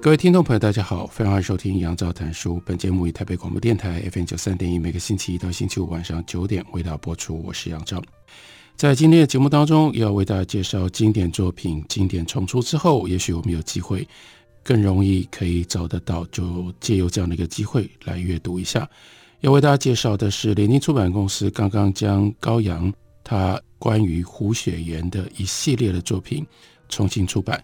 各位听众朋友，大家好，非常欢迎收听杨照谈书。本节目以台北广播电台 FM 九三点一，每个星期一到星期五晚上九点为大家播出。我是杨照，在今天的节目当中，要为大家介绍经典作品。经典重出之后，也许我们有机会更容易可以找得到，就借由这样的一个机会来阅读一下。要为大家介绍的是联经出版公司刚刚将高阳他关于胡雪岩的一系列的作品重新出版。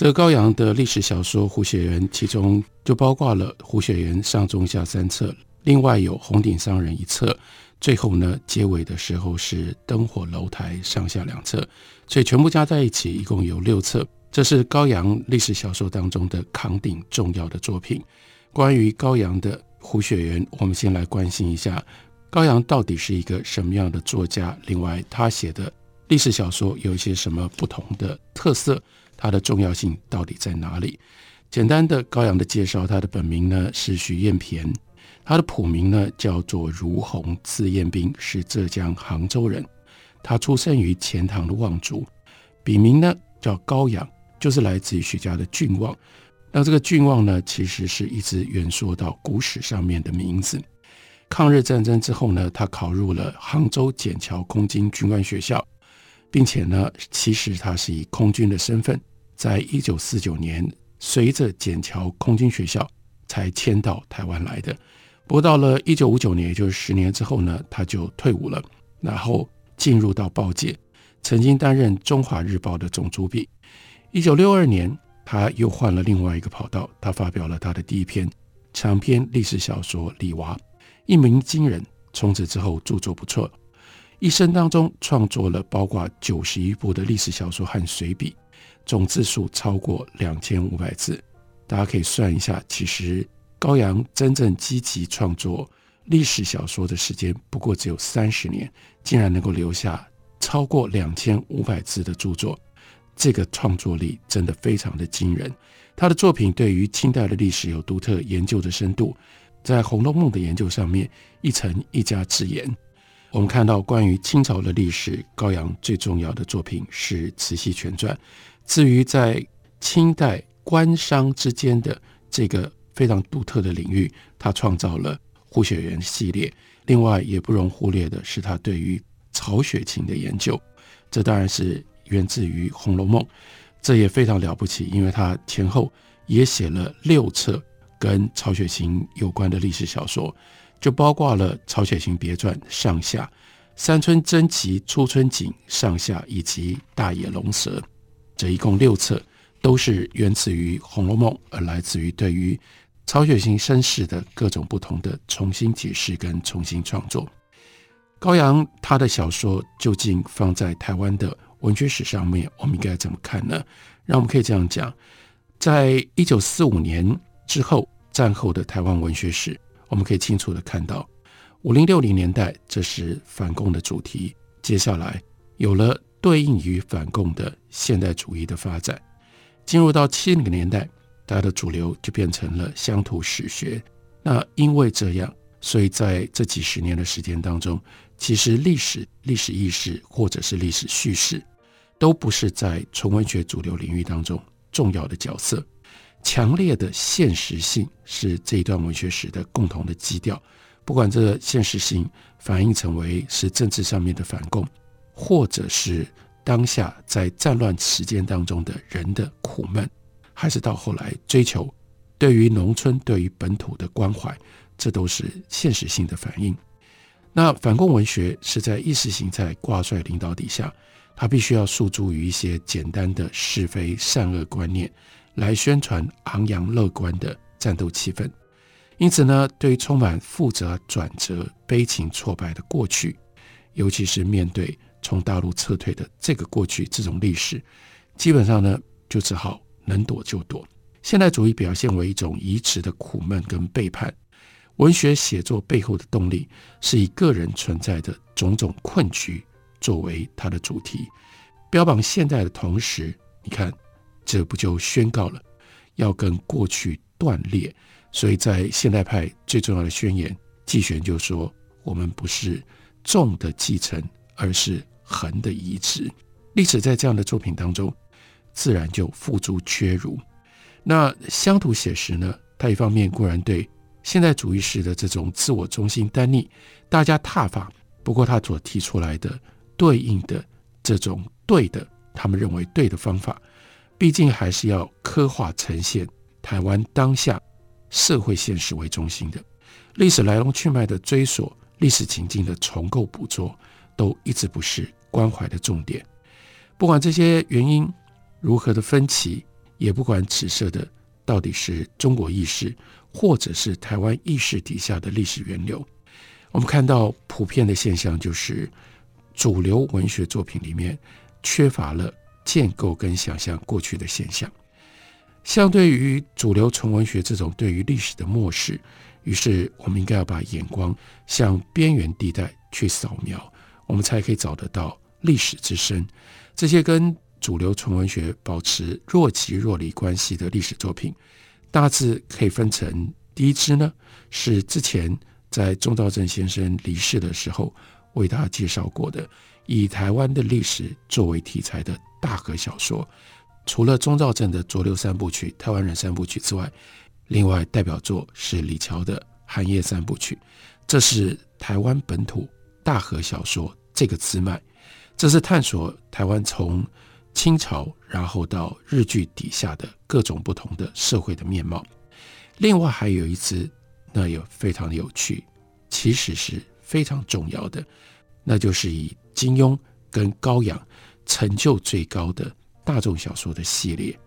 这高阳的历史小说《胡雪岩》，其中就包括了《胡雪岩》上中下三册，另外有《红顶商人》一册，最后呢，结尾的时候是《灯火楼台》上下两册，所以全部加在一起一共有六册。这是高阳历史小说当中的扛鼎重要的作品。关于高阳的《胡雪岩》，我们先来关心一下高阳到底是一个什么样的作家？另外，他写的历史小说有一些什么不同的特色？它的重要性到底在哪里？简单的高阳的介绍，他的本名呢是徐燕骈，他的谱名呢叫做如鸿，字彦彬，是浙江杭州人。他出生于钱塘的望族，笔名呢叫高阳，就是来自于徐家的郡望。那这个郡望呢，其实是一直远溯到古史上面的名字。抗日战争之后呢，他考入了杭州笕桥空军军官学校，并且呢，其实他是以空军的身份。在一九四九年，随着筧桥空军学校才迁到台湾来的。不过到了一九五九年，也就是十年之后呢，他就退伍了，然后进入到报界，曾经担任《中华日报》的总主笔。一九六二年，他又换了另外一个跑道，他发表了他的第一篇长篇历史小说《李娃》，一鸣惊人。从此之后，著作不辍，一生当中创作了包括九十一部的历史小说和随笔。总字数超过两千五百字，大家可以算一下。其实高阳真正积极创作历史小说的时间不过只有三十年，竟然能够留下超过两千五百字的著作，这个创作力真的非常的惊人。他的作品对于清代的历史有独特研究的深度，在《红楼梦》的研究上面一成一家之言。我们看到关于清朝的历史，高阳最重要的作品是《慈禧全传》。至于在清代官商之间的这个非常独特的领域，他创造了胡雪岩系列。另外，也不容忽略的是他对于曹雪芹的研究，这当然是源自于《红楼梦》，这也非常了不起，因为他前后也写了六册跟曹雪芹有关的历史小说，就包括了《曹雪芹别传》上下、《三村真集》《初春景》上下，以及《大野龙蛇》。这一共六册，都是源自于《红楼梦》，而来自于对于曹雪芹身世的各种不同的重新解释跟重新创作。高阳他的小说究竟放在台湾的文学史上面，我们应该怎么看呢？让我们可以这样讲，在一九四五年之后，战后的台湾文学史，我们可以清楚地看到，五零六零年代这是反共的主题，接下来有了。对应于反共的现代主义的发展，进入到七零年代，大家的主流就变成了乡土史学。那因为这样，所以在这几十年的时间当中，其实历史、历史意识或者是历史叙事，都不是在纯文学主流领域当中重要的角色。强烈的现实性是这一段文学史的共同的基调，不管这现实性反映成为是政治上面的反共。或者是当下在战乱时间当中的人的苦闷，还是到后来追求对于农村、对于本土的关怀，这都是现实性的反应。那反共文学是在意识形态挂帅领导底下，他必须要诉诸于一些简单的是非善恶观念，来宣传昂扬乐观的战斗气氛。因此呢，对于充满复杂转折、悲情挫败的过去，尤其是面对从大陆撤退的这个过去，这种历史基本上呢，就只好能躲就躲。现代主义表现为一种移植的苦闷跟背叛。文学写作背后的动力是以个人存在的种种困局作为它的主题，标榜现代的同时，你看，这不就宣告了要跟过去断裂？所以在现代派最重要的宣言，季玄就说：“我们不是重的继承，而是横的移植。”历史在这样的作品当中，自然就付诸阙如。那乡土写实呢？它一方面固然对现代主义式的这种自我中心、单逆、大家挞伐，不过他所提出来的对应的这种对的，他们认为对的方法，毕竟还是要刻画呈现台湾当下社会现实为中心的历史来龙去脉的追索、历史情境的重构捕捉，都一直不是关怀的重点。不管这些原因如何的分歧，也不管此涉的到底是中国意识，或者是台湾意识底下的历史源流，我们看到普遍的现象就是，主流文学作品里面缺乏了建构跟想象过去的现象。相对于主流纯文学这种对于历史的漠视，于是我们应该要把眼光向边缘地带去扫描，我们才可以找得到历史之声。这些跟主流纯文学保持若即若离关系的历史作品，大致可以分成第一支呢，是之前在钟肇政先生离世的时候为大家介绍过的，以台湾的历史作为题材的大河小说。除了钟肇政的《浊流三部曲》《台湾人三部曲》之外，另外代表作是李嶠的《寒夜三部曲》，这是台湾本土大河小说这个支脉。这是探索台湾从清朝然后到日据底下的各种不同的社会的面貌。另外还有一支，那也非常有趣，其实是非常重要的，那就是以金庸跟高阳成就最高的大众小说的系列。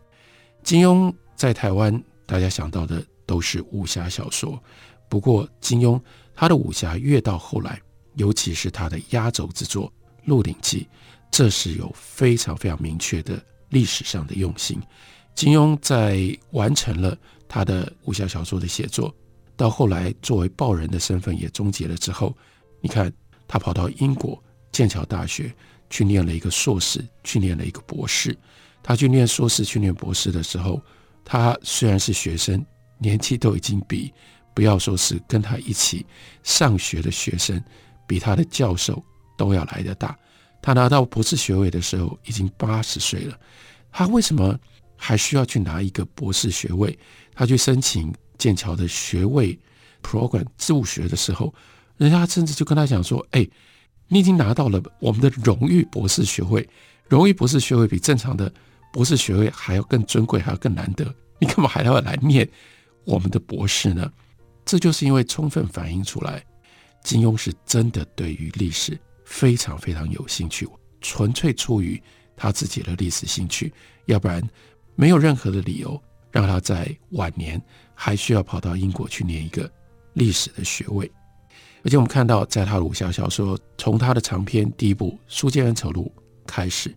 金庸在台湾大家想到的都是武侠小说，不过金庸他的武侠越到后来，尤其是他的压轴之作。《鹿鼎记》，这是有非常非常明确的历史上的用心。金庸在完成了他的武侠小说的写作，到后来作为报人的身份也终结了之后，你看他跑到英国剑桥大学去念了一个硕士，去念了一个博士。他去念硕士、去念博士的时候，他虽然是学生，年纪都已经比不要说是跟他一起上学的学生，比他的教授。都要来得大。他拿到博士学位的时候已经八十岁了。他为什么还需要去拿一个博士学位？他去申请剑桥的学位 program 入学的时候，人家甚至就跟他讲说：“哎，你已经拿到了我们的荣誉博士学位，荣誉博士学位比正常的博士学位还要更尊贵，还要更难得。你干嘛还要来念我们的博士呢？”这就是因为充分反映出来，金庸是真的对于历史。非常非常有兴趣，纯粹出于他自己的历史兴趣，要不然没有任何的理由让他在晚年还需要跑到英国去念一个历史的学位。而且我们看到，在他的武侠小说，从他的长篇第一部《书剑恩仇录》开始，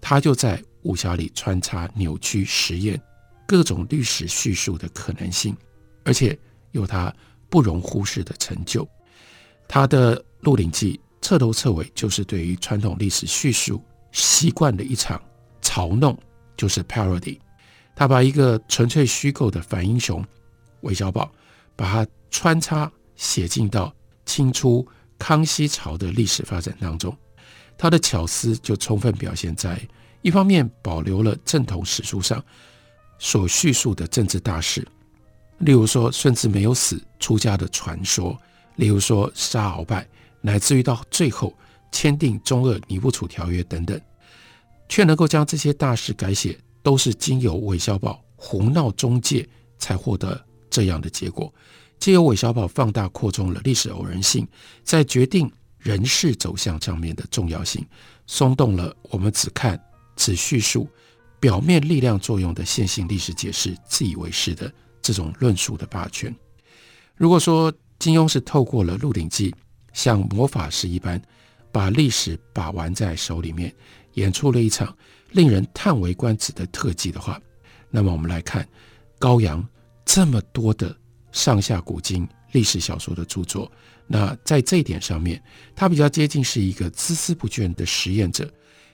他就在武侠里穿插扭曲实验各种历史叙述的可能性，而且有他不容忽视的成就。他的《鹿鼎记》。彻头彻尾就是对于传统历史叙述习惯的一场嘲弄，就是 parody。他把一个纯粹虚构的反英雄韦小宝，把它穿插写进到清初康熙朝的历史发展当中。他的巧思就充分表现在一方面保留了正统史书上所叙述的政治大事，例如说顺治没有死出家的传说，例如说杀鳌拜。乃至于到最后签订中俄尼布楚条约等等，却能够将这些大事改写，都是经由韦小宝胡闹中介才获得这样的结果。借由韦小宝放大扩充了历史偶然性在决定人事走向上面的重要性，松动了我们只看只叙述表面力量作用的线性历史解释自以为是的这种论述的霸权。如果说金庸是透过了《鹿鼎记》。像魔法师一般，把历史把玩在手里面，演出了一场令人叹为观止的特技的话，那么我们来看高阳这么多的上下古今历史小说的著作，那在这一点上面，他比较接近是一个孜孜不倦的实验者，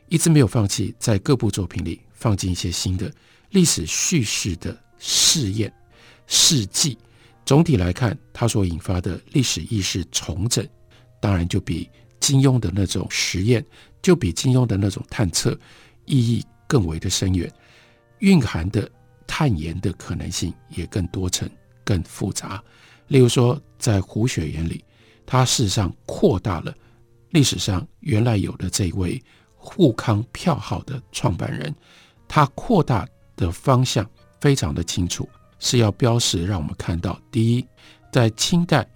一直没有放弃在各部作品里放进一些新的历史叙事的试验事迹。总体来看，它所引发的历史意识重整，当然就比金庸的那种实验，就比金庸的那种探测意义更为的深远，蕴含的探研的可能性也更多层、更复杂。例如说，在《胡雪岩》里，他事实上扩大了历史上原来有的这位沪康票号的创办人，他扩大的方向非常的清楚。是要标识，让我们看到，第一，在清代，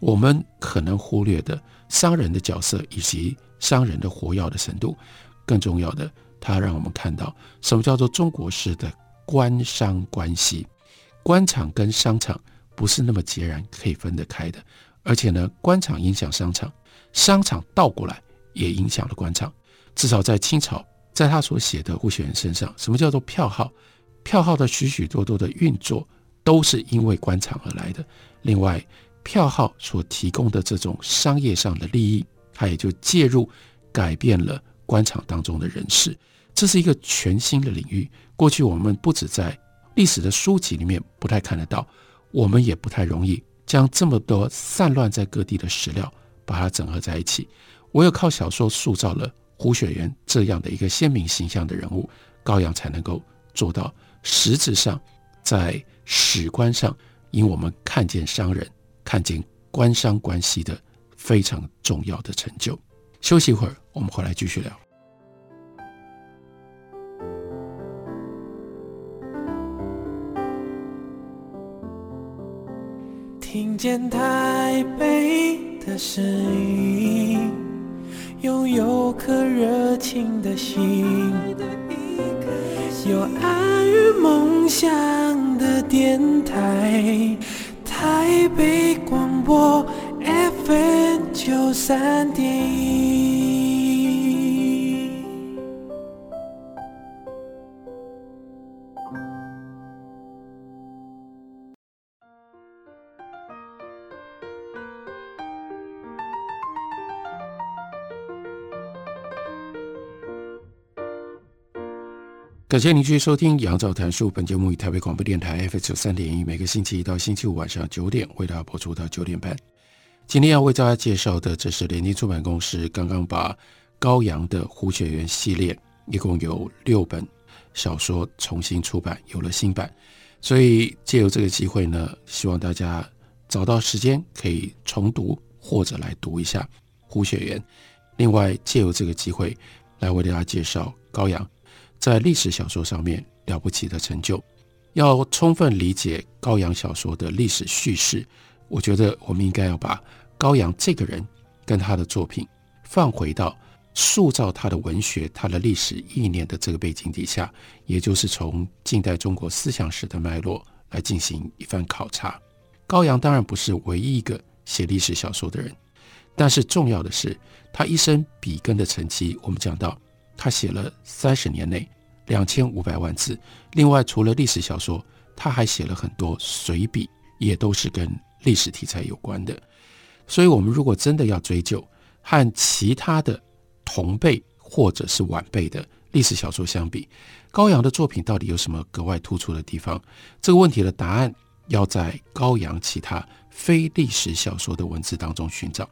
我们可能忽略的商人的角色以及商人的活跃的程度，更重要的，它让我们看到什么叫做中国式的官商关系，官场跟商场不是那么截然可以分得开的，而且呢，官场影响商场，商场倒过来也影响了官场，至少在清朝，在他所写的《胡雪岩》身上，什么叫做票号？票号的许许多多的运作。都是因为官场而来的。另外，票号所提供的这种商业上的利益，它也就介入改变了官场当中的人事。这是一个全新的领域。过去我们不止在历史的书籍里面不太看得到，我们也不太容易将这么多散乱在各地的史料把它整合在一起。唯有靠小说塑造了胡雪岩这样的一个鲜明形象的人物，高阳才能够做到实质上在。史观上，因我们看见商人，看见官商关系的非常重要的成就。休息一会儿，我们回来继续聊。听见台北的声音，拥有颗热情的心，有爱与梦想。的电台，台北广播 FM 九三点一。感谢您继续收听《杨照谈书》。本节目以台北广播电台 FM 九三点一，每个星期一到星期五晚上九点为大家播出到九点半。今天要为大家介绍的，这是联经出版公司刚刚把高阳的《胡雪岩》系列，一共有六本小说重新出版，有了新版。所以借由这个机会呢，希望大家找到时间可以重读或者来读一下《胡雪岩》。另外，借由这个机会来为大家介绍高阳。在历史小说上面了不起的成就，要充分理解高阳小说的历史叙事，我觉得我们应该要把高阳这个人跟他的作品放回到塑造他的文学、他的历史意念的这个背景底下，也就是从近代中国思想史的脉络来进行一番考察。高阳当然不是唯一一个写历史小说的人，但是重要的是他一生笔耕的成绩，我们讲到。他写了三十年内两千五百万字，另外除了历史小说，他还写了很多随笔，也都是跟历史题材有关的。所以，我们如果真的要追究和其他的同辈或者是晚辈的历史小说相比，高阳的作品到底有什么格外突出的地方？这个问题的答案要在高阳其他非历史小说的文字当中寻找。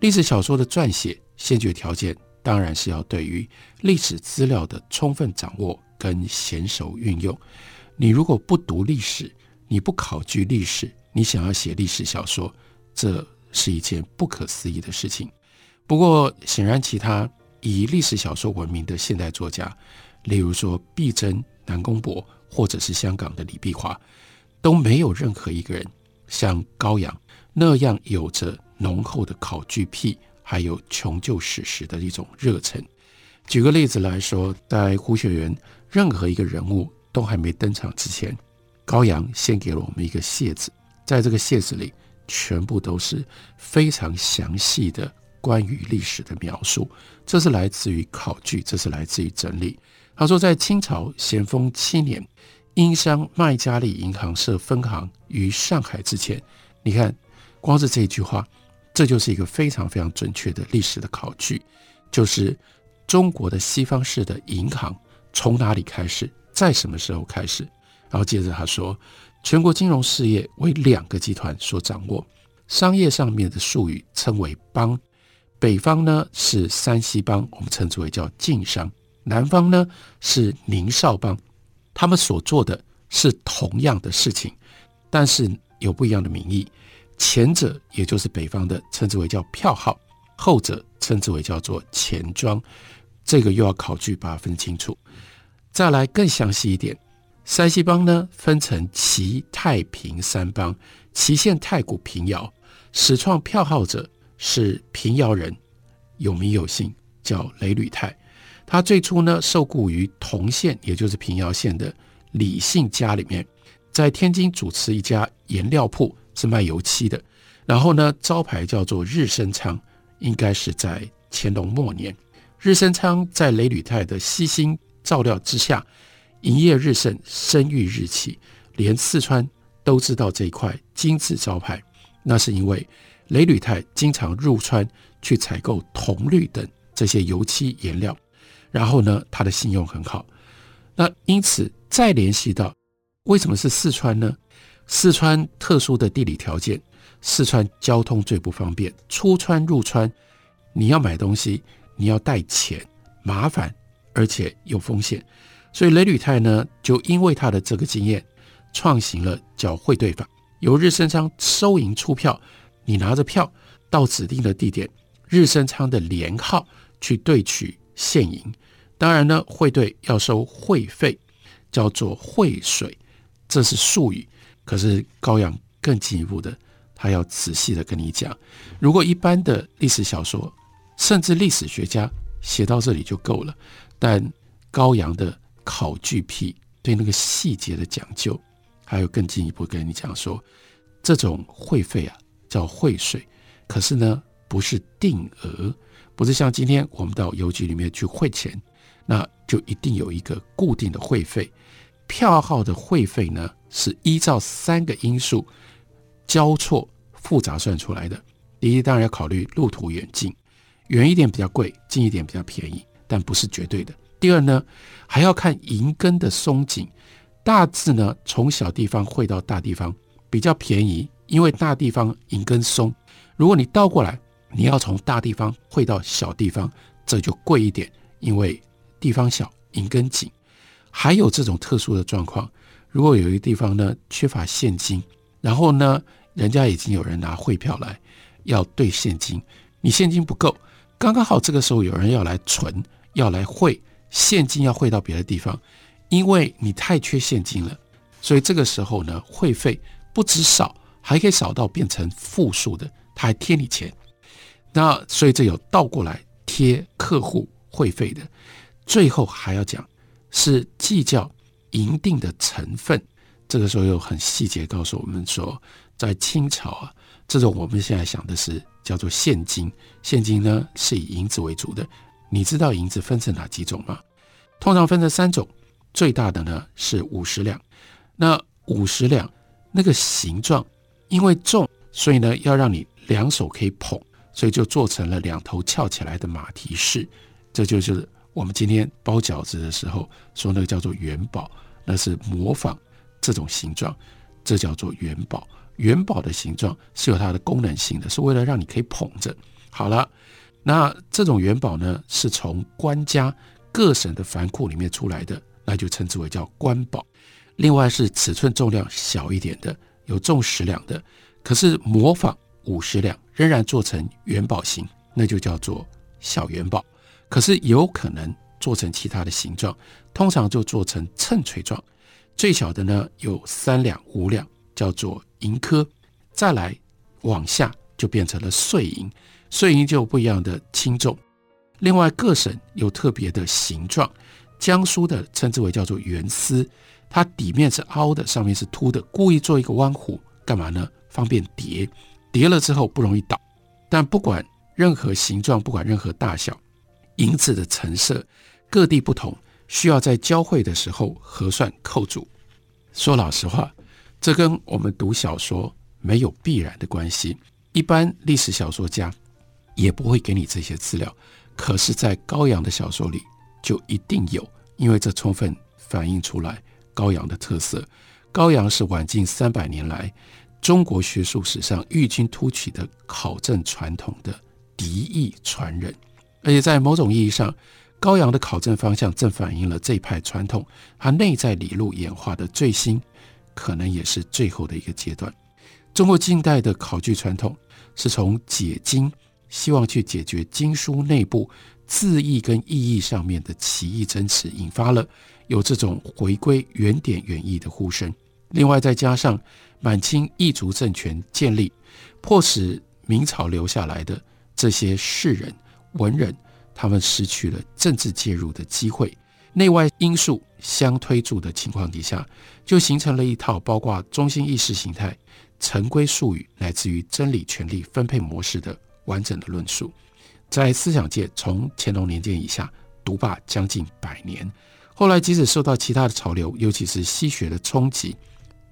历史小说的撰写先决条件。当然是要对于历史资料的充分掌握跟娴熟运用。你如果不读历史，你不考据历史，你想要写历史小说，这是一件不可思议的事情。不过，显然其他以历史小说闻名的现代作家，例如说毕真、南宫博，或者是香港的李碧华，都没有任何一个人像高阳那样有着浓厚的考据癖。还有穷究史实的一种热忱。举个例子来说，在胡雪岩任何一个人物都还没登场之前，高阳先给了我们一个楔子，在这个楔子里，全部都是非常详细的关于历史的描述。这是来自于考据，这是来自于整理。他说，在清朝咸丰七年，英商麦加利银行设分行于上海之前，你看，光是这一句话，这就是一个非常非常准确的历史的考据，就是中国的西方式的银行从哪里开始，在什么时候开始？然后接着他说，全国金融事业为两个集团所掌握，商业上面的术语称为邦，北方呢是山西邦，我们称之为叫晋商。南方呢是宁绍邦，他们所做的是同样的事情，但是有不一样的名义。前者也就是北方的，称之为叫票号；后者称之为叫做钱庄。这个又要考据，把它分清楚。再来更详细一点，山西邦呢分成祁、太、平三邦。祁县太谷平遥，始创票号者是平遥人，有名有姓，叫雷履泰。他最初呢，受雇于同县，也就是平遥县的李姓家里面，在天津主持一家颜料铺，是卖油漆的。然后呢，招牌叫做日升昌，应该是在乾隆末年。日升昌在雷履泰的悉心照料之下，营业日盛，声誉日起，连四川都知道这一块金字招牌。那是因为雷履泰经常入川去采购铜绿等这些油漆颜料。然后呢，他的信用很好，那因此再联系到为什么是四川呢？四川特殊的地理条件，四川交通最不方便，出川入川，你要买东西，你要带钱，麻烦而且有风险，所以雷履泰呢，就因为他的这个经验，创行了叫汇兑法，由日升昌收银出票，你拿着票到指定的地点，日升昌的连号去兑取现银。当然呢，汇兑要收汇费，叫做汇水，这是术语。可是高阳更进一步的，他要仔细的跟你讲。如果一般的历史小说，甚至历史学家写到这里就够了，但高阳的考据癖，对那个细节的讲究，还有更进一步跟你讲说，这种会费啊叫会税，可是呢不是定额，不是像今天我们到邮局里面去汇钱。那就一定有一个固定的会费，票号的会费呢，是依照三个因素交错复杂算出来的。第一，当然要考虑路途远近，远一点比较贵，近一点比较便宜，但不是绝对的。第二呢，还要看银根的松紧，大致呢从小地方汇到大地方比较便宜，因为大地方银根松。如果你倒过来，你要从大地方汇到小地方，这就贵一点，因为。地方小，银根紧，还有这种特殊的状况。如果有一个地方呢缺乏现金，然后呢人家已经有人拿汇票来要兑现金，你现金不够，刚刚好这个时候有人要来存，要来汇现金，要汇到别的地方，因为你太缺现金了，所以这个时候呢汇费不止少，还可以少到变成负数的，他还贴你钱。那所以这有倒过来贴客户汇费的。最后还要讲是计较银锭的成分，这个时候又很细节告诉我们说，在清朝啊，这种我们现在想的是叫做现金，现金呢是以银子为主的。你知道银子分成哪几种吗？通常分成三种，最大的呢是五十两。那五十两那个形状因为重，所以呢要让你两手可以捧，所以就做成了两头翘起来的马蹄式，这就是。我们今天包饺子的时候说那个叫做元宝，那是模仿这种形状，这叫做元宝。元宝的形状是有它的功能性的，是为了让你可以捧着。好了，那这种元宝呢，是从官家各省的藩库里面出来的，那就称之为叫官宝。另外是尺寸重量小一点的，有重十两的，可是模仿五十两，仍然做成元宝形，那就叫做小元宝。可是有可能做成其他的形状，通常就做成秤锤状。最小的呢有三两、五两，叫做银颗。再来往下就变成了碎银，碎银就不一样的轻重。另外各省有特别的形状，江苏的称之为叫做圆丝，它底面是凹的，上面是凸的，故意做一个弯弧，干嘛呢？方便叠，叠了之后不容易倒。但不管任何形状，不管任何大小。银子的成色各地不同，需要在交会的时候核算扣除。说老实话，这跟我们读小说没有必然的关系。一般历史小说家也不会给你这些资料，可是，在高阳的小说里就一定有，因为这充分反映出来高阳的特色。高阳是晚近三百年来中国学术史上异军突起的考证传统的嫡裔传人，而且在某种意义上，高阳的考证方向正反映了这一派传统，它内在理路演化的最新，可能也是最后的一个阶段。中国近代的考据传统是从解经，希望去解决经书内部字义跟意义上面的奇异争持，引发了有这种回归原点原意的呼声。另外，再加上满清异族政权建立，迫使明朝留下来的这些士人、文人。他们失去了政治介入的机会，内外因素相推助的情况底下，就形成了一套包括中心意识形态、陈规术语乃至于真理权力分配模式的完整的论述，在思想界从乾隆年间以下独霸将近百年。后来即使受到其他的潮流，尤其是西学的冲击，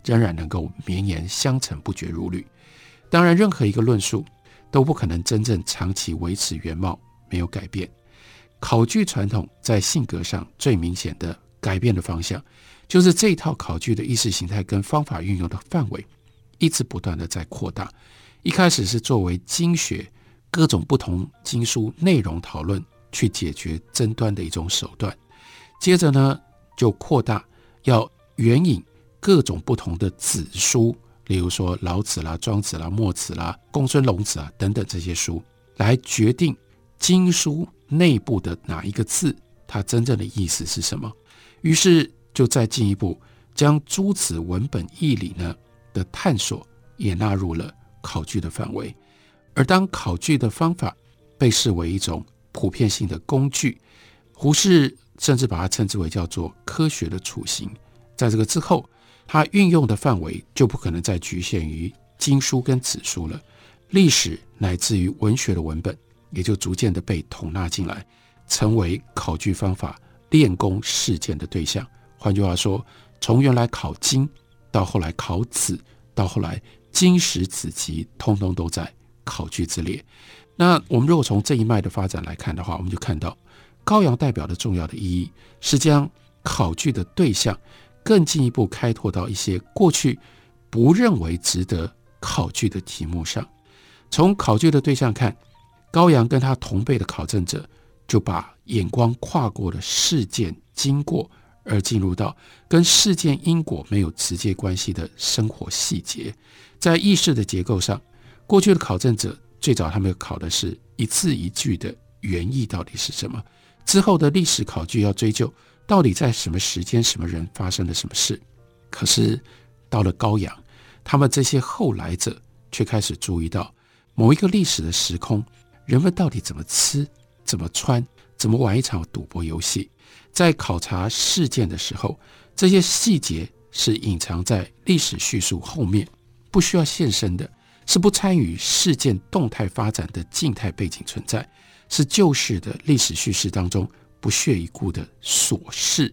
仍然能够绵延相承不绝如缕。当然，任何一个论述都不可能真正长期维持原貌。没有改变，考据传统在性格上最明显的改变的方向，就是这套考据的意识形态跟方法运用的范围，一直不断的在扩大。一开始是作为经学各种不同经书内容讨论去解决争端的一种手段，接着呢就扩大要援引各种不同的子书，例如说老子啦、庄子啦、墨子啦、公孙龙子啊等等这些书来决定。经书内部的哪一个字，它真正的意思是什么？于是就再进一步将诸子文本义理呢的探索也纳入了考据的范围。而当考据的方法被视为一种普遍性的工具，胡适甚至把它称之为叫做科学的雏形。在这个之后，它运用的范围就不可能再局限于经书跟子书了，历史乃至于文学的文本。也就逐渐的被统纳进来，成为考据方法练功实践的对象。换句话说，从原来考经，到后来考子，到后来经史子集，通通都在考据之列。那我们如果从这一脉的发展来看的话，我们就看到高阳代表的重要的意义是将考据的对象更进一步开拓到一些过去不认为值得考据的题目上。从考据的对象看。高阳跟他同辈的考证者，就把眼光跨过了事件经过，而进入到跟事件因果没有直接关系的生活细节。在意识的结构上，过去的考证者最早他们考的是一字一句的原意到底是什么，之后的历史考据要追究到底在什么时间、什么人发生了什么事。可是到了高阳，他们这些后来者却开始注意到某一个历史的时空。人们到底怎么吃、怎么穿、怎么玩一场赌博游戏？在考察事件的时候，这些细节是隐藏在历史叙述后面，不需要现身的，是不参与事件动态发展的静态背景存在，是旧式的历史叙事当中不屑一顾的琐事。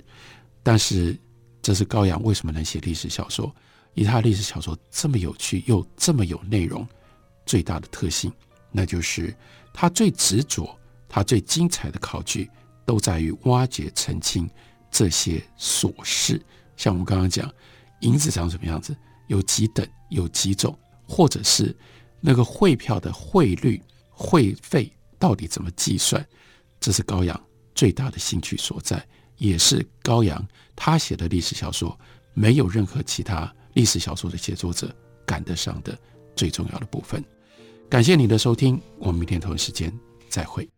但是，这是高阳为什么能写历史小说？以他历史小说这么有趣又这么有内容，最大的特性，那就是。他最执着，他最精彩的考据，都在于挖掘、澄清这些琐事。像我们刚刚讲，银子长什么样子，有几等，有几种，或者是那个汇票的汇率、汇费到底怎么计算，这是高阳最大的兴趣所在，也是高阳他写的历史小说没有任何其他历史小说的写作者赶得上的最重要的部分。感谢你的收听，我们明天同一时间再会。